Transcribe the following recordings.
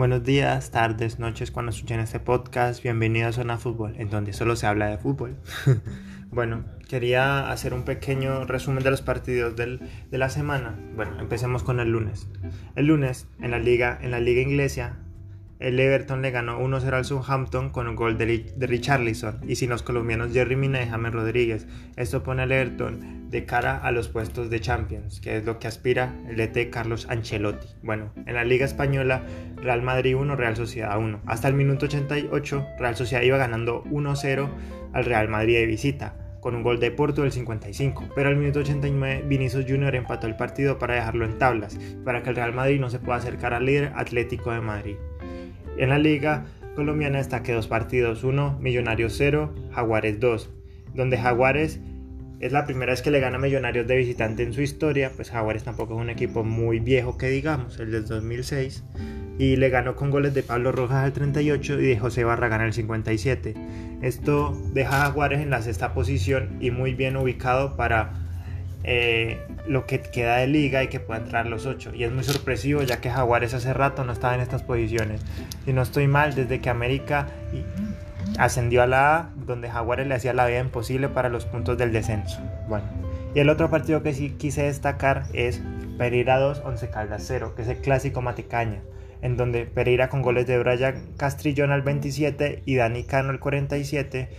Buenos días, tardes, noches cuando escuchen este podcast. Bienvenidos a Zona Fútbol, en donde solo se habla de fútbol. bueno, quería hacer un pequeño resumen de los partidos de la semana. Bueno, empecemos con el lunes. El lunes, en la liga, en la liga inglesa, el Everton le ganó 1-0 al Southampton con un gol de, de Richarlison y sin los colombianos Jerry Mina y James Rodríguez. Esto pone al Everton de cara a los puestos de Champions, que es lo que aspira el ET Carlos Ancelotti. Bueno, en la Liga Española, Real Madrid 1, Real Sociedad 1. Hasta el minuto 88, Real Sociedad iba ganando 1-0 al Real Madrid de visita con un gol de Porto del 55, pero al minuto 89 Vinicius Junior empató el partido para dejarlo en tablas, para que el Real Madrid no se pueda acercar al líder Atlético de Madrid. En la liga colombiana que dos partidos, uno Millonarios 0, Jaguares 2, donde Jaguares es la primera vez que le gana Millonarios de visitante en su historia, pues Jaguares tampoco es un equipo muy viejo que digamos, el del 2006, y le ganó con goles de Pablo Rojas al 38 y de José Barragán al 57. Esto deja a Jaguares en la sexta posición y muy bien ubicado para eh, lo que queda de liga y que pueda entrar los 8. Y es muy sorpresivo ya que Jaguares hace rato no estaba en estas posiciones. Si no estoy mal, desde que América ascendió a la A, donde Jaguares le hacía la vida imposible para los puntos del descenso. Bueno, y el otro partido que sí quise destacar es Pereira 2, 11 Caldas 0, que es el clásico Maticaña, en donde Pereira con goles de Brian Castrillón al 27 y Dani Cano al 47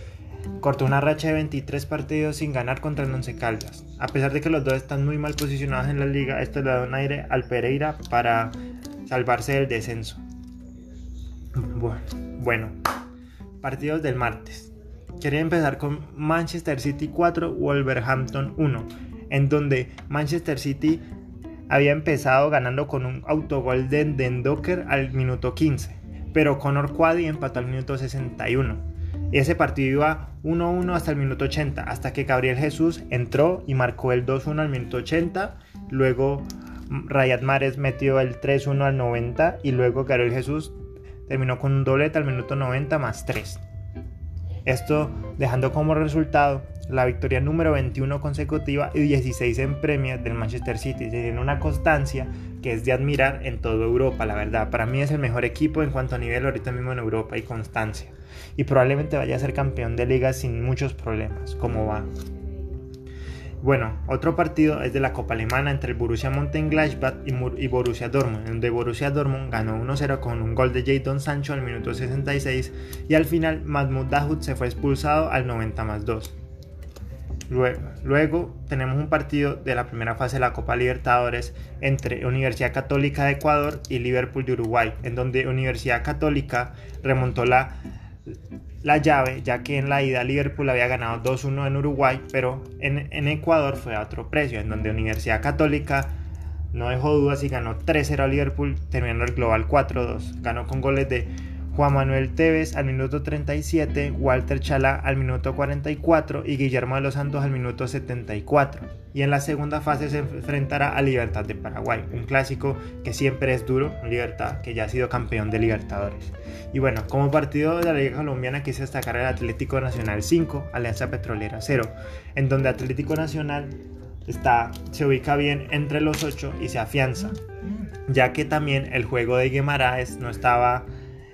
cortó una racha de 23 partidos sin ganar contra el Once Caldas. A pesar de que los dos están muy mal posicionados en la liga, esto le da un aire al Pereira para salvarse del descenso. Bueno, partidos del martes. Quería empezar con Manchester City 4, Wolverhampton 1, en donde Manchester City había empezado ganando con un autogol de Dendoker al minuto 15, pero Conor Quaddy empató al minuto 61. Ese partido iba 1-1 hasta el minuto 80, hasta que Gabriel Jesús entró y marcó el 2-1 al minuto 80. Luego Rayat Mares metió el 3-1 al 90 y luego Gabriel Jesús terminó con un doblete al minuto 90 más 3. Esto dejando como resultado la victoria número 21 consecutiva y 16 en Premier del Manchester City, tiene una constancia que es de admirar en toda Europa, la verdad. Para mí es el mejor equipo en cuanto a nivel ahorita mismo en Europa y constancia. Y probablemente vaya a ser campeón de liga sin muchos problemas, como va. Bueno, otro partido es de la Copa Alemana entre el Borussia Mönchengladbach y, Borussia Dortmund, donde Borussia Dortmund ganó 1-0 con un gol de Jadon Sancho al minuto 66 y al final Mahmoud Dahoud se fue expulsado al 90 más 2. Luego, tenemos un partido de la primera fase de la Copa Libertadores entre Universidad Católica de Ecuador y Liverpool de Uruguay, en donde Universidad Católica remontó la, la llave, ya que en la ida Liverpool había ganado 2-1 en Uruguay, pero en, en, Ecuador fue a otro precio, en donde Universidad Católica no dejó dudas y ganó 3-0 a Liverpool, terminando el global 4-2. Ganó con goles de Juan Manuel Tevez al minuto 37, Walter Chala al minuto 44 y Guillermo de los Santos al minuto 74. Y en la segunda fase se enfrentará a Libertad de Paraguay, un clásico que siempre es duro, Libertad que ya ha sido campeón de Libertadores. Y bueno, como partido de la Liga Colombiana quise destacar el Atlético Nacional 5, Alianza Petrolera 0, en donde Atlético Nacional está, se ubica bien entre los 8 y se afianza, ya que también el juego de Guimaraes no estaba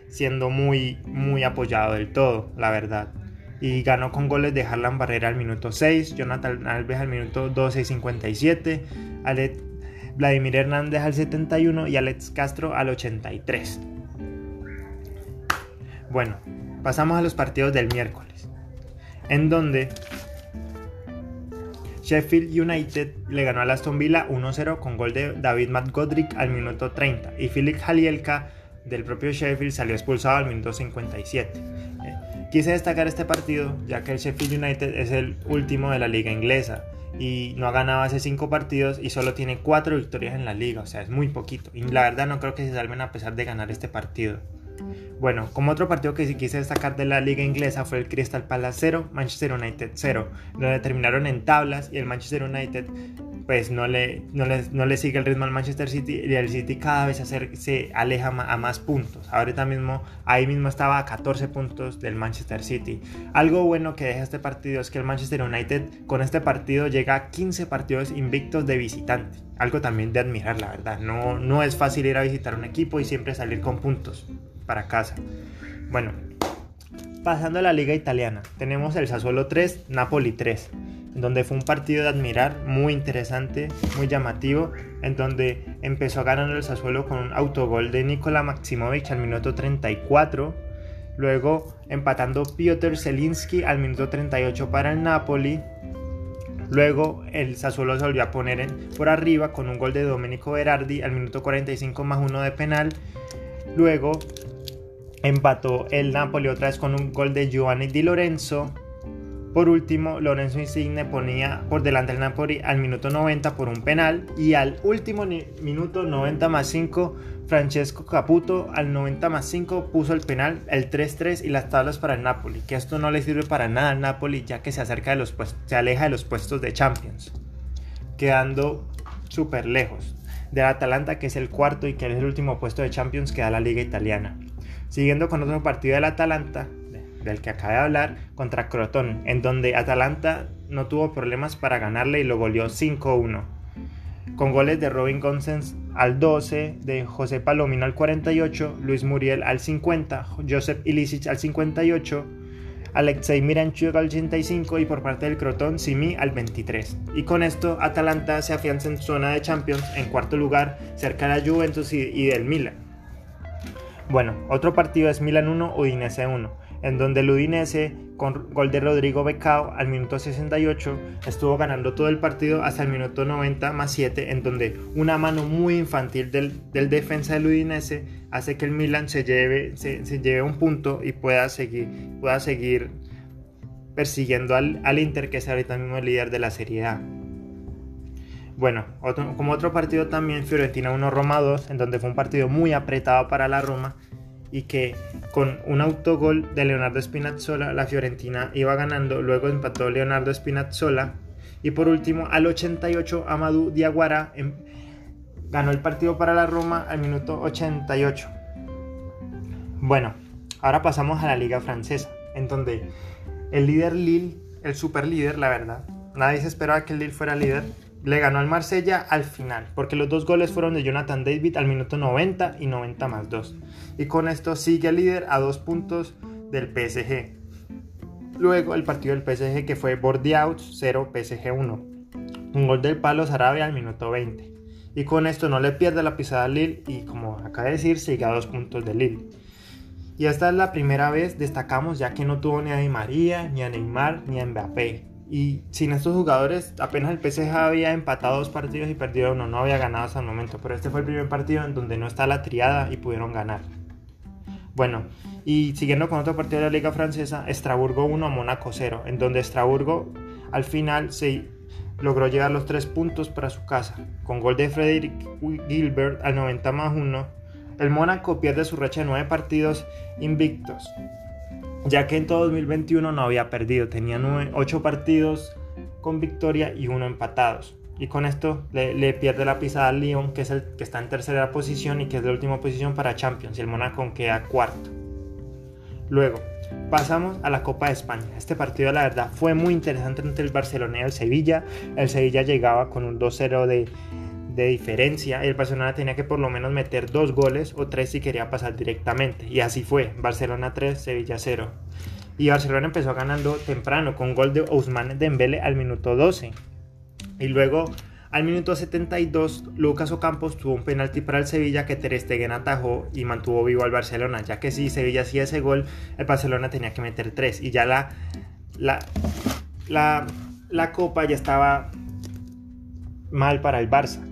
siendo muy, muy apoyado del todo, la verdad. Y ganó con goles de Harlan Barrera al minuto 6, Jonathan Alves al minuto 12 y 57, Vladimir Hernández al 71 y Alex Castro al 83. Bueno, pasamos a los partidos del miércoles, en donde Sheffield United le ganó a Aston Villa 1-0 con gol de David McGodrick al minuto 30 y Philip Jalielka del propio Sheffield salió expulsado al minuto 57. Eh, quise destacar este partido ya que el Sheffield United es el último de la liga inglesa y no ha ganado hace 5 partidos y solo tiene 4 victorias en la liga, o sea, es muy poquito. Y la verdad no creo que se salven a pesar de ganar este partido. Bueno, como otro partido que sí quise destacar de la liga inglesa fue el Crystal Palace 0, Manchester United 0, donde terminaron en tablas y el Manchester United pues no le, no le, sigue el ritmo al Manchester City y el City cada vez se, se aleja a más puntos. Ahorita mismo, ahí mismo estaba a 14 puntos del Manchester City. Algo bueno que deja este partido es que el Manchester United con este partido llega a 15 partidos invictos de visitante. Algo también de admirar, la verdad. No, no es fácil ir a visitar un equipo y siempre salir con puntos para casa. Bueno, pasando a la liga italiana, tenemos el Sassuolo 3, Napoli 3 donde fue un partido de admirar, muy interesante, muy llamativo, en donde empezó ganando el Sassuolo con un autogol de Nikola Maximovic al minuto 34, luego empatando Piotr Zelinski al minuto 38 para el Napoli, luego el Sassuolo se volvió a poner por arriba con un gol de Domenico Berardi al minuto 45 más uno de penal, luego empató el Napoli otra vez con un gol de Giovanni Di Lorenzo, por último, Lorenzo Insigne ponía por delante al Napoli al minuto 90 por un penal y al último minuto 90 más 5 Francesco Caputo al 90 más 5 puso el penal, el 3-3 y las tablas para el Napoli, que esto no le sirve para nada al Napoli ya que se acerca de los se aleja de los puestos de Champions, quedando súper lejos del Atalanta que es el cuarto y que es el último puesto de Champions que da la liga italiana. Siguiendo con otro partido del Atalanta, del que acabé de hablar, contra Crotón, en donde Atalanta no tuvo problemas para ganarle y lo goleó 5-1. Con goles de Robin Gonsens al 12, de José Palomino al 48, Luis Muriel al 50, Joseph Ilicic al 58, Alexei Miranchuk al 85 y por parte del Crotón Simi al 23. Y con esto Atalanta se afianza en zona de Champions en cuarto lugar cerca de Juventus y del Milan. Bueno, otro partido es Milan 1, Udinese 1 en donde el Udinese, con gol de Rodrigo Becao al minuto 68, estuvo ganando todo el partido hasta el minuto 90 más 7, en donde una mano muy infantil del, defensa del Udinese hace que el Milan se lleve, se, lleve un punto y pueda seguir, pueda seguir persiguiendo al, al, Inter, que es ahorita mismo el líder de la Serie A. Bueno, como otro partido también, Fiorentina 1 Roma 2, en donde fue un partido muy apretado para la Roma y que con un autogol de Leonardo Spinazzola la Fiorentina iba ganando, luego empató Leonardo Spinazzola y por último al 88 Amadou Diaguara em, ganó el partido para la Roma al minuto 88. Bueno, ahora pasamos a la liga francesa, en donde el líder Lille, el super líder, la verdad, nadie se esperaba que el Lille fuera líder, le ganó al Marsella al final, porque los dos goles fueron de Jonathan David al minuto 90 y 90 más 2. Y con esto sigue el líder a dos puntos del PSG. Luego el partido del PSG que fue Bordeaux 0 PSG 1. Un gol del Palo Sarabia al minuto 20. Y con esto no le pierde la pisada a Lille y como acaba de decir sigue a dos puntos de Lille. Y esta es la primera vez destacamos ya que no tuvo ni a Di María, ni a Neymar, ni a Mbappé y sin estos jugadores, apenas el PSG había empatado dos partidos y perdido uno, no había ganado hasta el momento. Pero este fue el primer partido en donde no está la triada y pudieron ganar. Bueno, y siguiendo con otro partido de la Liga Francesa, Estraburgo 1, Mónaco 0, en donde Estraburgo al final se logró llegar los tres puntos para su casa. Con gol de Frederick Gilbert al 90 más 1, el Mónaco pierde su racha de nueve partidos invictos ya que en todo 2021 no había perdido, tenía 8 partidos con victoria y uno empatados. Y con esto le, pierde la pisada al Lyon, que es el que está en tercera posición y que es la última posición para Champions, y el Monaco queda cuarto. Luego, pasamos a la Copa de España. Este partido, la verdad, fue muy interesante entre el Barcelona y el Sevilla. El Sevilla llegaba con un 2-0 de, de diferencia el Barcelona tenía que por lo menos meter dos goles o tres si quería pasar directamente. Y así fue, Barcelona 3, Sevilla 0. Y Barcelona empezó ganando temprano con gol de Ousmane Dembele al minuto 12. Y luego al minuto 72 Lucas Ocampos tuvo un penalti para el Sevilla que Ter Stegen atajó y mantuvo vivo al Barcelona, ya que si Sevilla hacía ese gol, el Barcelona tenía que meter tres y ya la la la, la copa ya estaba mal para el Barça.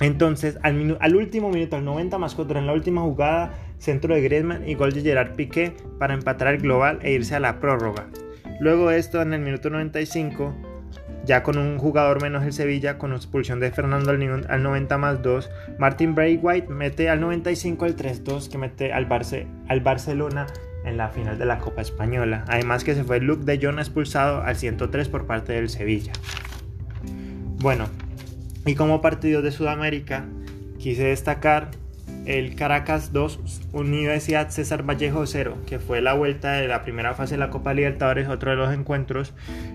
Entonces, al, último minuto, al 90 más 4, en la última jugada, centro de Griezmann y gol de Gerard Piqué para empatar el global e irse a la prórroga. Luego de esto, en el minuto 95, ya con un jugador menos el Sevilla, con expulsión de Fernando al, 90 más 2, Martin Braithwaite mete al 95 el 3-2 que mete al, al Barcelona en la final de la Copa Española. Además que se fue Luke de Jong expulsado al 103 por parte del Sevilla. Bueno, y como partido de Sudamérica, quise destacar el Caracas 2, Universidad César Vallejo 0, que fue la vuelta de la primera fase de la Copa Libertadores, otro de los encuentros,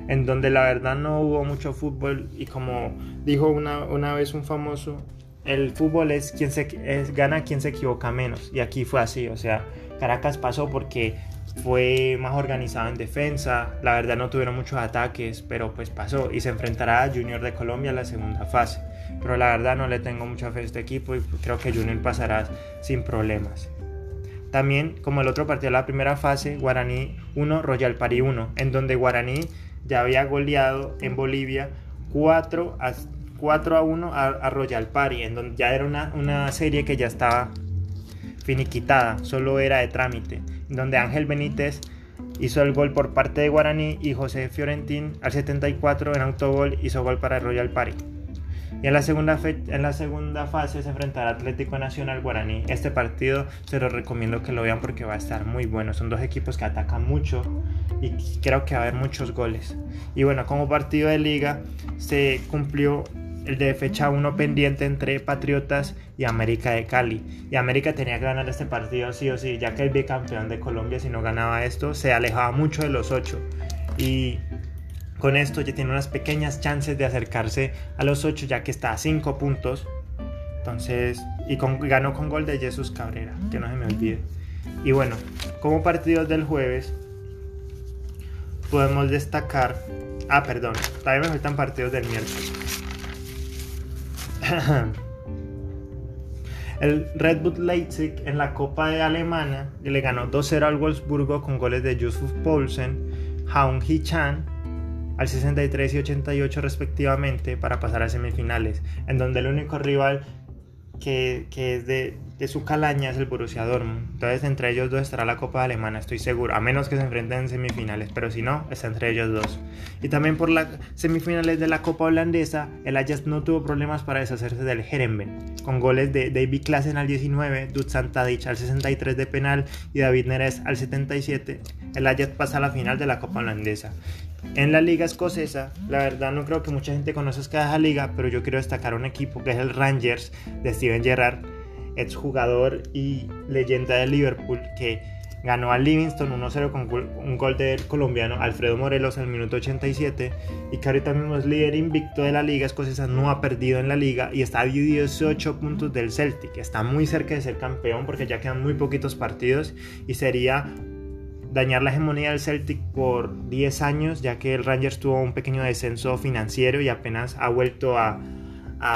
en donde la verdad no hubo mucho fútbol y como dijo una, una vez un famoso, el fútbol es quien se es, gana quien se equivoca menos y aquí fue así, o sea, Caracas pasó porque fue más organizado en defensa, la verdad no tuvieron muchos ataques, pero pues pasó y se enfrentará a Junior de Colombia en la segunda fase. Pero la verdad no le tengo mucha fe a este equipo y creo que Junior pasará sin problemas. También, como el otro partido de la primera fase, Guaraní 1, Royal Pari 1, en donde Guaraní ya había goleado en Bolivia 4 a, 4 a 1 a, Royal Pari, en donde ya era una, una serie que ya estaba finiquitada, solo era de trámite, donde Ángel Benítez hizo el gol por parte de Guaraní y José Fiorentín al 74 en autogol hizo gol para Royal Party. Y en la, segunda en la segunda fase se enfrentará Atlético Nacional Guaraní. Este partido se lo recomiendo que lo vean porque va a estar muy bueno. Son dos equipos que atacan mucho y creo que va a haber muchos goles. Y bueno, como partido de liga se cumplió el de fecha 1 pendiente entre Patriotas y América de Cali. Y América tenía que ganar este partido sí o sí, ya que el bicampeón de Colombia si no ganaba esto se alejaba mucho de los 8. Y con esto ya tiene unas pequeñas chances de acercarse a los 8 ya que está a 5 puntos. Entonces, y ganó con gol de Jesús Cabrera, que no se me olvide. Y bueno, como partidos del jueves, podemos destacar... Ah, perdón, todavía me faltan partidos del miércoles. El Red Bull Leipzig en la Copa de Alemania le ganó 2-0 al Wolfsburgo con goles de Yusuf Poulsen, Haun Hee-chan al 63 y 88 respectivamente para pasar a semifinales, en donde el único rival que, es de, su calaña es el Borussia Dortmund. Entonces entre ellos dos estará la Copa Alemana, estoy seguro, a menos que se enfrenten en semifinales, pero si no, está entre ellos dos. Y también por las semifinales de la Copa Holandesa, el Ajax no tuvo problemas para deshacerse del Herenben, con goles de David Klassen al 19, Dusan Tadic al 63 de penal y David Neres al 77. El Ajax pasa a la final de la Copa Holandesa. En la liga escocesa, la verdad no creo que mucha gente conozca esa liga, pero yo quiero destacar un equipo que es el Rangers de Steven Gerrard, exjugador y leyenda de Liverpool, que ganó al Livingston 1-0 con un gol del colombiano Alfredo Morelos al minuto 87 y que ahorita mismo es líder invicto de la liga escocesa, no ha perdido en la liga y está a 18 puntos del Celtic, está muy cerca de ser campeón porque ya quedan muy poquitos partidos y sería dañar la hegemonía del Celtic por 10 años, ya que el Rangers tuvo un pequeño descenso financiero y apenas ha vuelto a,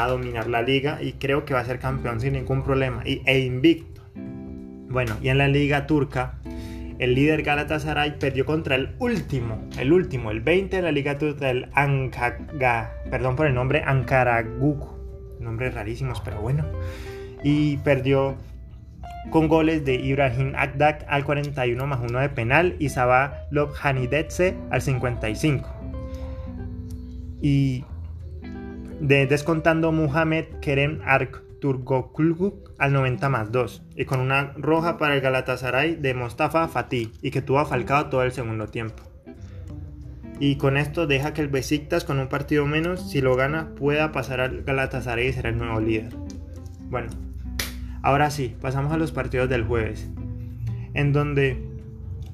dominar la liga y creo que va a ser campeón sin ningún problema y, e invicto. Bueno, y en la liga turca, el líder Galatasaray perdió contra el último, el último, el 20 de la liga turca, el Ankara, perdón por el nombre, Ankaraguk, nombres rarísimos, pero bueno, y perdió con goles de Ibrahim Akdak al 41 más 1 de penal y Sabah Lobhanidetse al 55. Y de, descontando Muhammad Kerem Ark Turgokulguk al 90 más 2 y con una roja para el Galatasaray de Mostafa Fatih y que tuvo falcado todo el segundo tiempo. Y con esto deja que el Besiktas con un partido menos, si lo gana, pueda pasar al Galatasaray y ser el nuevo líder. Bueno, Ahora sí, pasamos a los partidos del jueves, en donde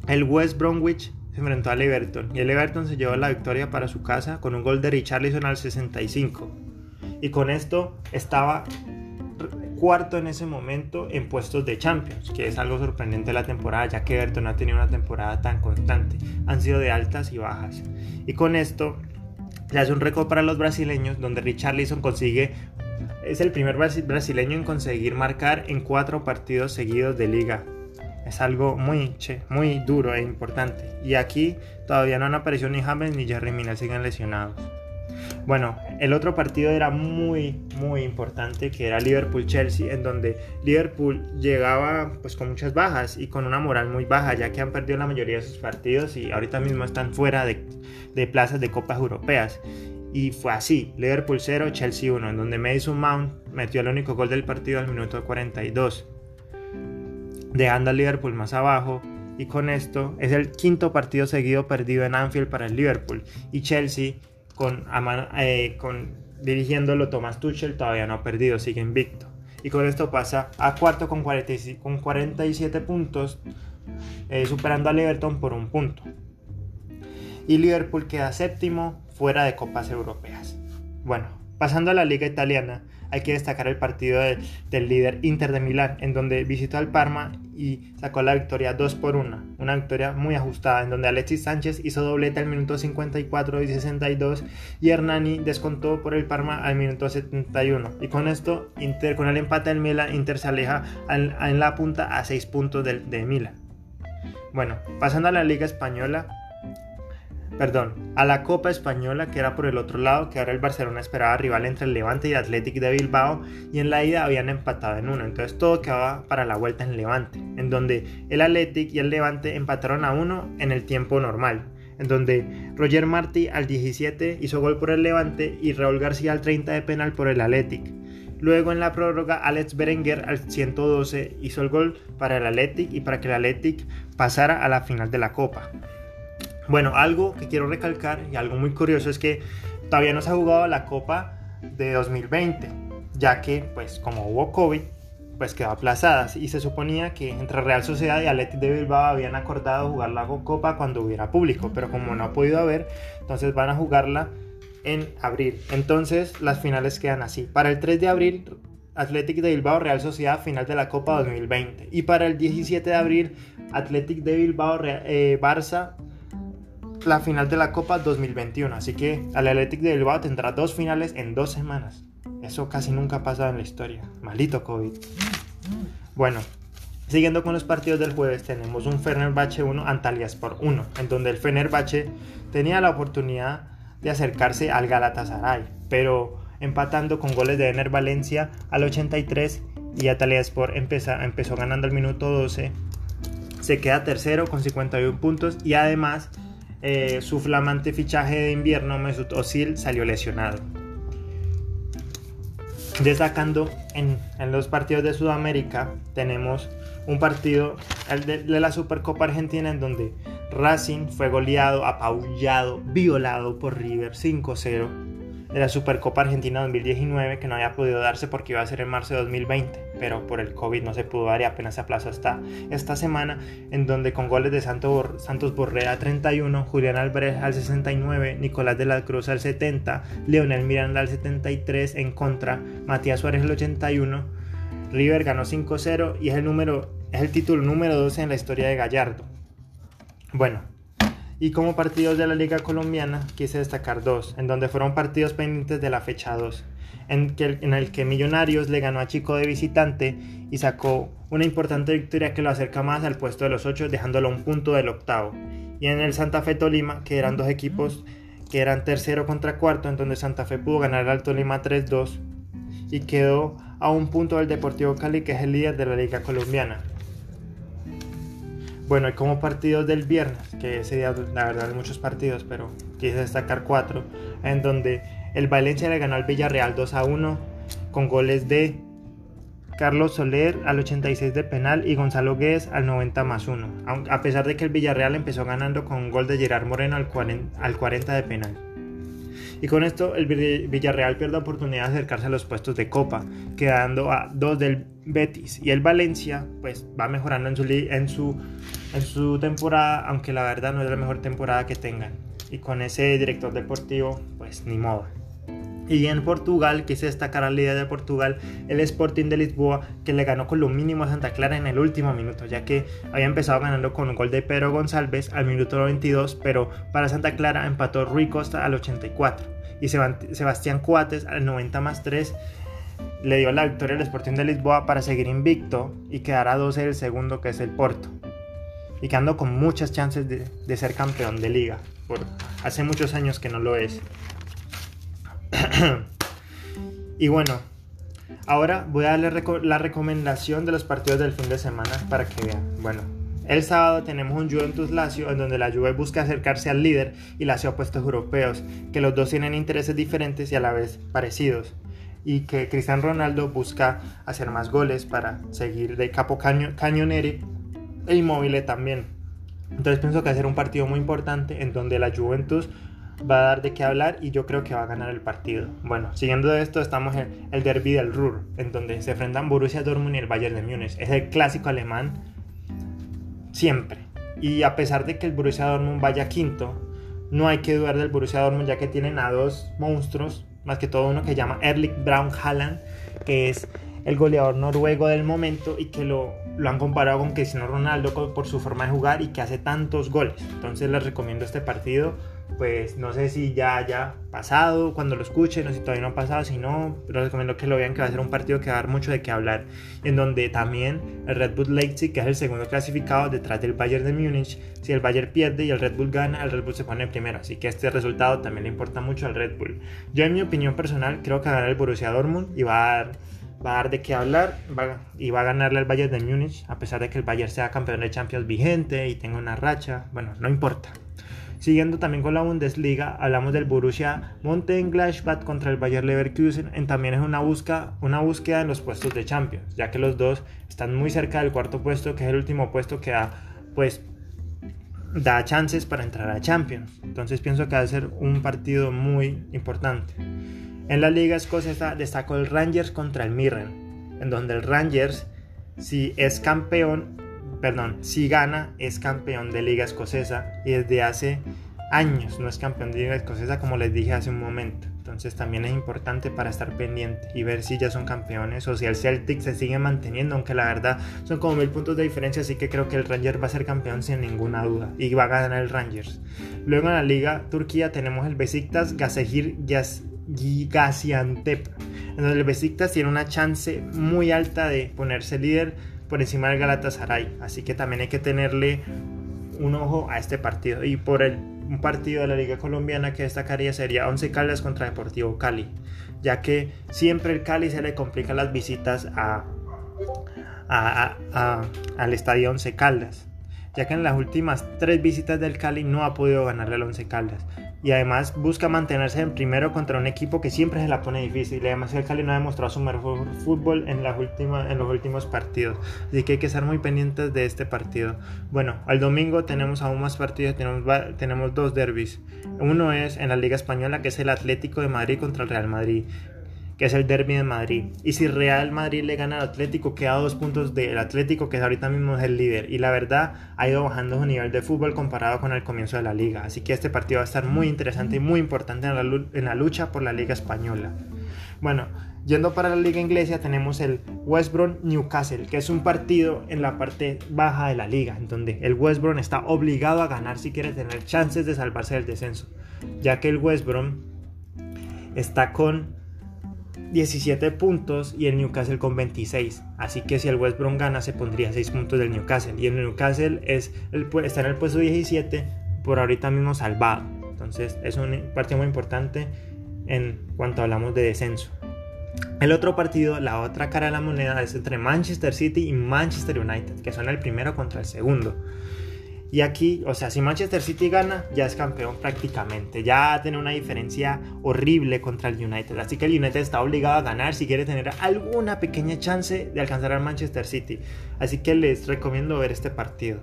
el West Bromwich se enfrentó al Everton y el Everton se llevó la victoria para su casa con un gol de Richarlison al 65. Y con esto estaba cuarto en ese momento en puestos de Champions, que es algo sorprendente la temporada, ya que Everton ha tenido una temporada tan constante. Han sido de altas y bajas. Y con esto se hace un récord para los brasileños, donde Richarlison consigue es el primer brasileño en conseguir marcar en cuatro partidos seguidos de liga. Es algo muy, muy duro e importante. Y aquí todavía no han aparecido ni James ni Jerry Mina, siguen lesionados. Bueno, el otro partido era muy, muy importante, que era Liverpool-Chelsea, en donde Liverpool llegaba pues con muchas bajas y con una moral muy baja, ya que han perdido la mayoría de sus partidos y ahorita mismo están fuera de, de plazas de copas europeas. Y fue así, Liverpool 0, Chelsea 1, en donde Mason Mount metió el único gol del partido al minuto 42, dejando al Liverpool más abajo. Y con esto es el quinto partido seguido perdido en Anfield para el Liverpool. Y Chelsea con, eh, con dirigiéndolo Thomas Tuchel todavía no ha perdido, sigue invicto. Y con esto pasa a cuarto con, 47 puntos, eh, superando al Everton por un punto. Y Liverpool queda séptimo fuera de copas europeas. Bueno, pasando a la liga italiana, hay que destacar el partido del líder Inter de Milán, en donde visitó al Parma y sacó la victoria 2 por 1. Una victoria muy ajustada, en donde Alexis Sánchez hizo doblete al minuto 54 y 62 y Hernani descontó por el Parma al minuto 71. Y con esto, Inter, con el empate del Milán, Inter se aleja en la punta a 6 puntos de, de Milán. Bueno, pasando a la Liga Española, perdón, a la Copa Española, que era por el otro lado, que ahora el Barcelona esperaba rival entre el Levante y el Athletic de Bilbao, y en la ida habían empatado en uno, entonces todo quedaba para la vuelta en Levante, en donde el Athletic y el Levante empataron a uno en el tiempo normal, en donde Roger Martí al 17 hizo gol por el Levante y Raúl García al 30 de penal por el Athletic. Luego en la prórroga, Alex Berenguer al 112 hizo el gol para el Athletic y para que el Athletic pasara a la final de la Copa. Bueno, algo que quiero recalcar y algo muy curioso es que todavía no se ha jugado la Copa de 2020, ya que pues como hubo COVID, pues quedó aplazada y se suponía que entre Real Sociedad y Athletic de Bilbao habían acordado jugar la Copa cuando hubiera público, pero como no ha podido haber, entonces van a jugarla en abril. Entonces las finales quedan así. Para el 3 de abril Athletic de Bilbao Real Sociedad final de la Copa 2020 y para el 17 de abril Athletic de Bilbao eh, Barça la final de la Copa 2021. Así que el Athletic de Bilbao tendrá dos finales en dos semanas. Eso casi nunca ha pasado en la historia. Malito COVID. Bueno, siguiendo con los partidos del jueves, tenemos un Fenerbahce 1 por 1, en donde el Fenerbahce tenía la oportunidad de acercarse al Galatasaray, pero empatando con goles de Ener Valencia al 83 y Sport empezó, empezó ganando al minuto 12. Se queda tercero con 51 puntos y además eh, su flamante fichaje de invierno, Mesut Özil, salió lesionado. Destacando en, los partidos de Sudamérica, tenemos un partido, el de, la Supercopa Argentina, en donde Racing fue goleado, apabullado, violado por River 5-0 de la Supercopa Argentina 2019 que no había podido darse porque iba a ser en marzo de 2020, pero por el COVID no se pudo dar y apenas se aplazó hasta esta semana, en donde con goles de Santos Borrea 31, Julián Álvarez al 69, Nicolás de la Cruz al 70, Leonel Miranda al 73 en contra, Matías Suárez al 81, River ganó 5-0 y es el, número, es el título número 12 en la historia de Gallardo. Bueno, y como partidos de la Liga Colombiana quise destacar dos, en donde fueron partidos pendientes de la fecha 2, en, en el que Millonarios le ganó a Chico de visitante y sacó una importante victoria que lo acerca más al puesto de los 8, dejándolo a un punto del octavo. Y en el Santa Fe Tolima, que eran dos equipos que eran tercero contra cuarto, en donde Santa Fe pudo ganar al Tolima 3-2 y quedó a un punto del Deportivo Cali, que es el líder de la Liga Colombiana. Bueno, y como partidos del viernes, que ese día la verdad hay muchos partidos, pero quise destacar cuatro, en donde el Valencia le ganó al Villarreal 2 a 1 con goles de Carlos Soler al 86 de penal y Gonzalo Guedes al 90 más 1, a pesar de que el Villarreal empezó ganando con un gol de Gerard Moreno al 40, de penal. Y con esto el Villarreal pierde oportunidad de acercarse a los puestos de Copa, quedando a dos del Betis. Y el Valencia pues va mejorando en su, en su, en su temporada, aunque la verdad no es la mejor temporada que tengan. Y con ese director deportivo pues ni modo. Y en Portugal, quise destacar al líder de Portugal, el Sporting de Lisboa, que le ganó con lo mínimo a Santa Clara en el último minuto, ya que había empezado ganando con un gol de Pedro González al minuto 92, pero para Santa Clara empató Rui Costa al 84 y Sebastián Cuates al 90 más 3 le dio la victoria al Sporting de Lisboa para seguir invicto y quedar a 12 el segundo que es el Porto. Y quedando con muchas chances de, de ser campeón de liga, por hace muchos años que no lo es. y bueno, ahora voy a darle la recomendación de los partidos del fin de semana para que vean. Bueno, el sábado tenemos un Juventus Lazio en donde la Juve busca acercarse al líder y Lazio a puestos europeos, que los dos tienen intereses diferentes y a la vez parecidos. Y que Cristian Ronaldo busca hacer más goles para seguir de capo caño, cañoneri e inmóvil también. Entonces pienso que va a ser un partido muy importante en donde la Juventus va a dar de qué hablar y yo creo que va a ganar el partido. Bueno, siguiendo de esto estamos en el derby del Ruhr, en donde se enfrentan Borussia Dortmund y el Bayern de Múnich. Es el clásico alemán siempre. Y a pesar de que el Borussia Dortmund vaya quinto, no hay que dudar del Borussia Dortmund ya que tienen a dos monstruos, más que todo uno que se llama Erlich Braun Haaland, que es el goleador noruego del momento y que lo, lo han comparado con Cristiano Ronaldo por su forma de jugar y que hace tantos goles. Entonces les recomiendo este partido. Pues no sé si ya haya pasado cuando lo escuchen o si todavía no ha pasado, si no, les recomiendo que lo vean que va a ser un partido que va a dar mucho de qué hablar, en donde también el Red Bull Leipzig, que es el segundo clasificado detrás del Bayern de Múnich, si el Bayern pierde y el Red Bull gana, el Red Bull se pone primero, así que este resultado también le importa mucho al Red Bull. Yo en mi opinión personal creo que va a ganar el Borussia Dortmund y va a dar va a dar de qué hablar y va a ganarle al Bayern de Múnich, a pesar de que el Bayern sea campeón de Champions vigente y tenga una racha. Bueno, no importa. Siguiendo también con la Bundesliga, hablamos del Borussia Mönchengladbach contra el Bayer Leverkusen. En también es una, busca, una búsqueda en los puestos de Champions, ya que los dos están muy cerca del cuarto puesto, que es el último puesto que da, pues, da chances para entrar a Champions. Entonces pienso que va a ser un partido muy importante. En la Liga Escocesa destacó el Rangers contra el Mirren, en donde el Rangers, si es campeón, perdón, si gana es campeón de Liga Escocesa y desde hace años no es campeón de Liga Escocesa como les dije hace un momento. Entonces también es importante para estar pendiente y ver si ya son campeones o si el Celtic se sigue manteniendo, aunque la verdad son como mil puntos de diferencia, así que creo que el Rangers va a ser campeón sin ninguna duda y va a ganar el Rangers. Luego en la Liga Turquía tenemos el Besiktas Gasehir Gaziantep, en donde el Besiktas tiene una chance muy alta de ponerse líder por encima del Galatasaray. Así que también hay que tenerle un ojo a este partido. Y por el, un partido de la Liga Colombiana que destacaría sería Once Caldas contra Deportivo Cali, ya que siempre el Cali se le complica las visitas a, al estadio Once Caldas, ya que en las últimas tres visitas del Cali no ha podido ganarle al Once Caldas y además busca mantenerse en primero contra un equipo que siempre se la pone difícil. Y además el Cali no ha demostrado su mejor fútbol en, las últimas, en los últimos partidos. Así que hay que estar muy pendientes de este partido. Bueno, al domingo tenemos aún más partidos, tenemos, tenemos dos derbis. Uno es en la Liga Española, que es el Atlético de Madrid contra el Real Madrid que es el derby de Madrid. Y si Real Madrid le gana al Atlético, queda dos puntos del Atlético, que ahorita mismo es el líder. Y la verdad, ha ido bajando su nivel de fútbol comparado con el comienzo de la liga. Así que este partido va a estar muy interesante y muy importante en la, lucha por la liga española. Bueno, yendo para la liga inglesa tenemos el West Brom Newcastle, que es un partido en la parte baja de la liga, en donde el West Brom está obligado a ganar si quiere tener chances de salvarse del descenso, ya que el West Brom está con 17 puntos y el Newcastle con 26. Así que si el West Brom gana se pondría 6 puntos del Newcastle. Y el Newcastle está en el puesto 17 por ahorita mismo salvado. Entonces es un partido muy importante en cuanto hablamos de descenso. El otro partido, la otra cara de la moneda es entre Manchester City y Manchester United, que son el primero contra el segundo. Y aquí, o sea, si Manchester City gana, ya es campeón prácticamente. Ya tiene una diferencia horrible contra el United. Así que el United está obligado a ganar si quiere tener alguna pequeña chance de alcanzar al Manchester City. Así que les recomiendo ver este partido.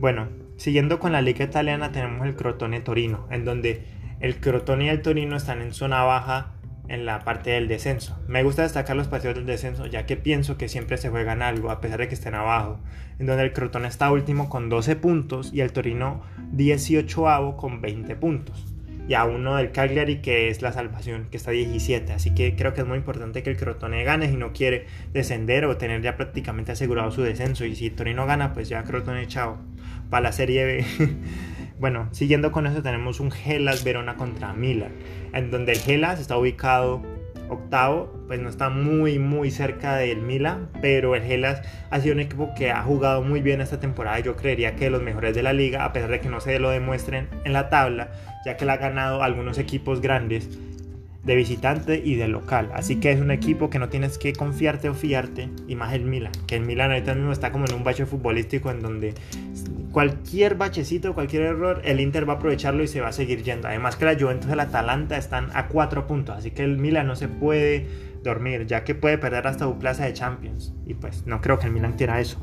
Bueno, siguiendo con la liga italiana tenemos el Crotone Torino, en donde el Crotone y el Torino están en zona baja en la parte del descenso. Me gusta destacar los partidos del descenso ya que pienso que siempre se juegan algo a pesar de que estén abajo, en donde el Crotone está último con 12 puntos y el Torino 18 avo con 20 puntos. Y a uno del Cagliari que es la salvación, que está 17. Así que creo que es muy importante que el Crotone gane si no quiere descender o tener ya prácticamente asegurado su descenso. Y si Torino gana, pues ya Crotone chao. Para la Serie B. bueno, siguiendo con eso tenemos un Gelas Verona contra Milan en donde el Gelas está ubicado octavo, pues no está muy muy cerca del Milan, pero el Gelas ha sido un equipo que ha jugado muy bien esta temporada, yo creería que los mejores de la liga, a pesar de que no se lo demuestren en la tabla, ya que le ha ganado algunos equipos grandes de visitante y de local. Así que es un equipo que no tienes que confiarte o fiarte, y más el Milan, que el Milan ahorita mismo está como en un bache futbolístico en donde cualquier bachecito, cualquier error, el Inter va a aprovecharlo y se va a seguir yendo. Además que la Juventus y el Atalanta están a cuatro puntos, así que el Milan no se puede dormir, ya que puede perder hasta su plaza de Champions. Y pues no creo que el Milan quiera eso.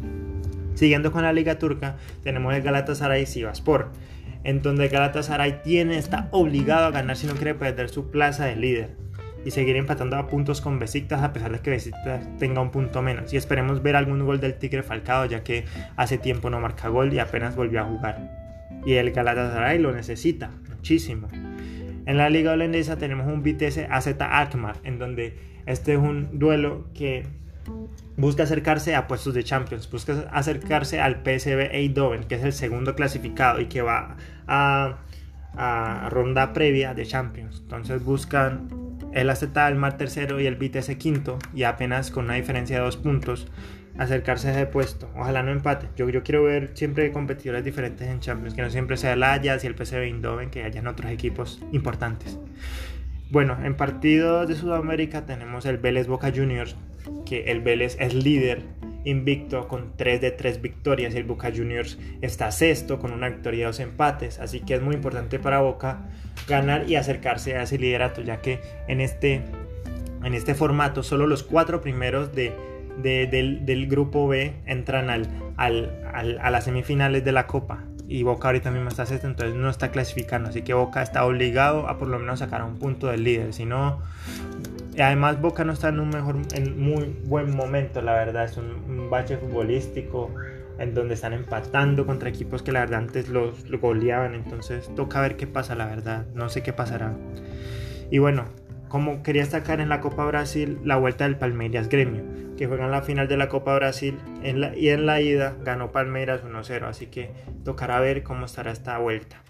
Siguiendo con la liga turca, tenemos el Galatasaray Sivaspor. en donde Galatasaray tiene, está obligado a ganar si no quiere perder su plaza de líder y seguir empatando a puntos con Besiktas a pesar de que Besiktas tenga un punto menos. Y esperemos ver algún gol del Tigre Falcao ya que hace tiempo no marca gol y apenas volvió a jugar. Y el Galatasaray lo necesita muchísimo. En la liga holandesa tenemos un Vitesse AZ Alkmaar en donde este es un duelo que busca acercarse a puestos de Champions, busca acercarse al PSV Eindhoven, que es el segundo clasificado y que va a, ronda previa de Champions. Entonces buscan el AZ Almar tercero y el Vitesse quinto y apenas con una diferencia de dos puntos acercarse a ese puesto. Ojalá no empate. Yo, yo quiero ver siempre competidores diferentes en Champions, que no siempre sea el Ajax y el PSV Eindhoven, que hayan otros equipos importantes. Bueno, en partidos de Sudamérica tenemos el Vélez Boca Juniors, que el Vélez es líder invicto con 3 de 3 victorias y el Boca Juniors está sexto con una victoria y dos empates, así que es muy importante para Boca ganar y acercarse a ese liderato, ya que en este, en este formato solo los cuatro primeros de, del, grupo B entran al, a las semifinales de la Copa y Boca ahorita mismo está sexto, entonces no está clasificando. Así que Boca está obligado a por lo menos sacar un punto del líder. Si no, además Boca no está en un mejor, en muy buen momento, la verdad. Es un, bache futbolístico en donde están empatando contra equipos que la verdad antes los, goleaban. Entonces toca ver qué pasa, la verdad. No sé qué pasará. Y bueno, como quería destacar en la Copa Brasil la vuelta del Palmeiras Gremio, que juegan la final de la Copa Brasil y en la ida ganó Palmeiras 1-0, así que tocará ver cómo estará esta vuelta.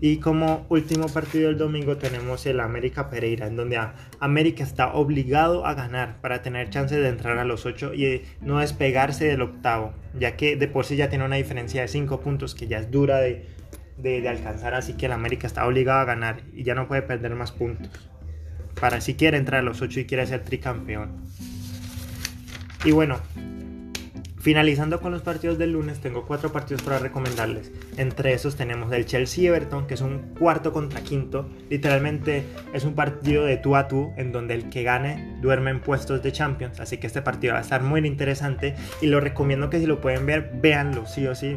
Y como último partido del domingo tenemos el América Pereira, en donde América está obligado a ganar para tener chance de entrar a los 8 y no despegarse del octavo, ya que de por sí ya tiene una diferencia de 5 puntos que ya es dura de, de alcanzar, así que el América está obligado a ganar y ya no puede perder más puntos para si quiere entrar a los 8 y quiere ser tricampeón. Y bueno, finalizando con los partidos del lunes, tengo cuatro partidos para recomendarles. Entre esos tenemos el Chelsea-Everton, que es un cuarto contra quinto. Literalmente es un partido de tú a tú, en donde el que gane duerme en puestos de Champions. Así que este partido va a estar muy interesante y lo recomiendo que si lo pueden ver, véanlo, sí o sí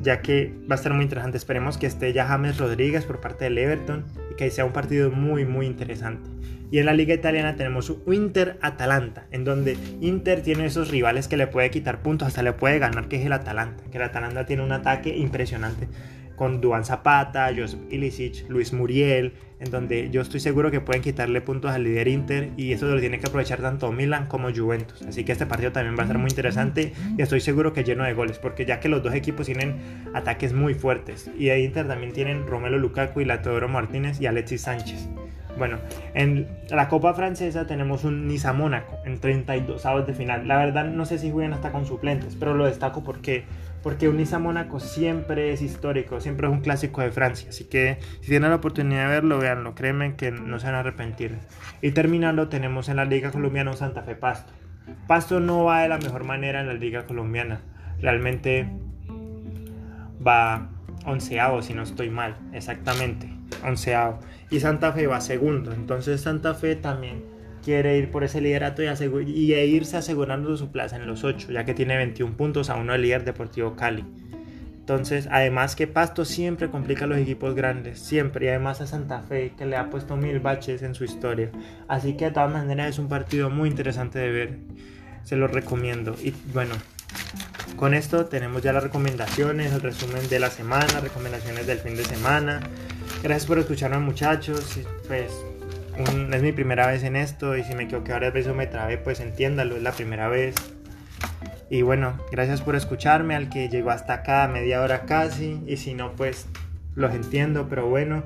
ya que va a estar muy interesante. Esperemos que esté ya James Rodríguez por parte del Everton y que sea un partido muy muy interesante. Y en la liga italiana tenemos Inter-Atalanta, en donde Inter tiene esos rivales que le puede quitar puntos, hasta le puede ganar, que es el Atalanta, que el Atalanta tiene un ataque impresionante con Duan Zapata, Joseph Ilicic, Luis Muriel, en donde yo estoy seguro que pueden quitarle puntos al líder Inter y eso lo tiene que aprovechar tanto Milan como Juventus. Así que este partido también va a ser muy interesante y estoy seguro que lleno de goles, porque ya que los dos equipos tienen ataques muy fuertes y de Inter también tienen Romelo Lukaku y Lateoro Martínez y Alexis Sánchez. Bueno, en la Copa Francesa tenemos un Niza Mónaco en 32 avos de final. La verdad no sé si juegan hasta con suplentes, pero lo destaco porque porque un Niza Mónaco siempre es histórico, siempre es un clásico de Francia. Así que si tienen la oportunidad de verlo, véanlo, créeme que no se van a arrepentir. Y terminando, tenemos en la Liga Colombiana un Santa Fe Pasto. Pasto no va de la mejor manera en la Liga Colombiana. Realmente va onceavo, si no estoy mal, exactamente, onceavo. Y Santa Fe va segundo. Entonces Santa Fe también quiere ir por ese liderato y, y irse asegurando su plaza en los 8, ya que tiene 21 puntos a uno del líder Deportivo Cali. Entonces, además que Pasto siempre complica a los equipos grandes, siempre, y además a Santa Fe, que le ha puesto mil baches en su historia. Así que de todas maneras es un partido muy interesante de ver, se lo recomiendo. Y bueno, con esto tenemos ya las recomendaciones, el resumen de la semana, recomendaciones del fin de semana. Gracias por escucharme muchachos, pues es mi primera vez en esto y si me equivoqué varias veces o me trabé, pues entiéndalo, es la primera vez. Y bueno, gracias por escucharme, al que llegó hasta acá, media hora casi, y si no, pues los entiendo, pero bueno,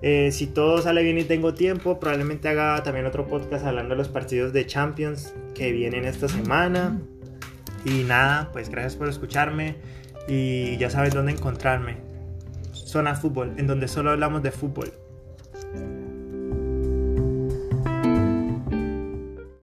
eh, si todo sale bien y tengo tiempo, probablemente haga también otro podcast hablando de los partidos de Champions que vienen esta semana. Y nada, pues gracias por escucharme y ya sabes dónde encontrarme. Zona Fútbol, en donde solo hablamos de fútbol.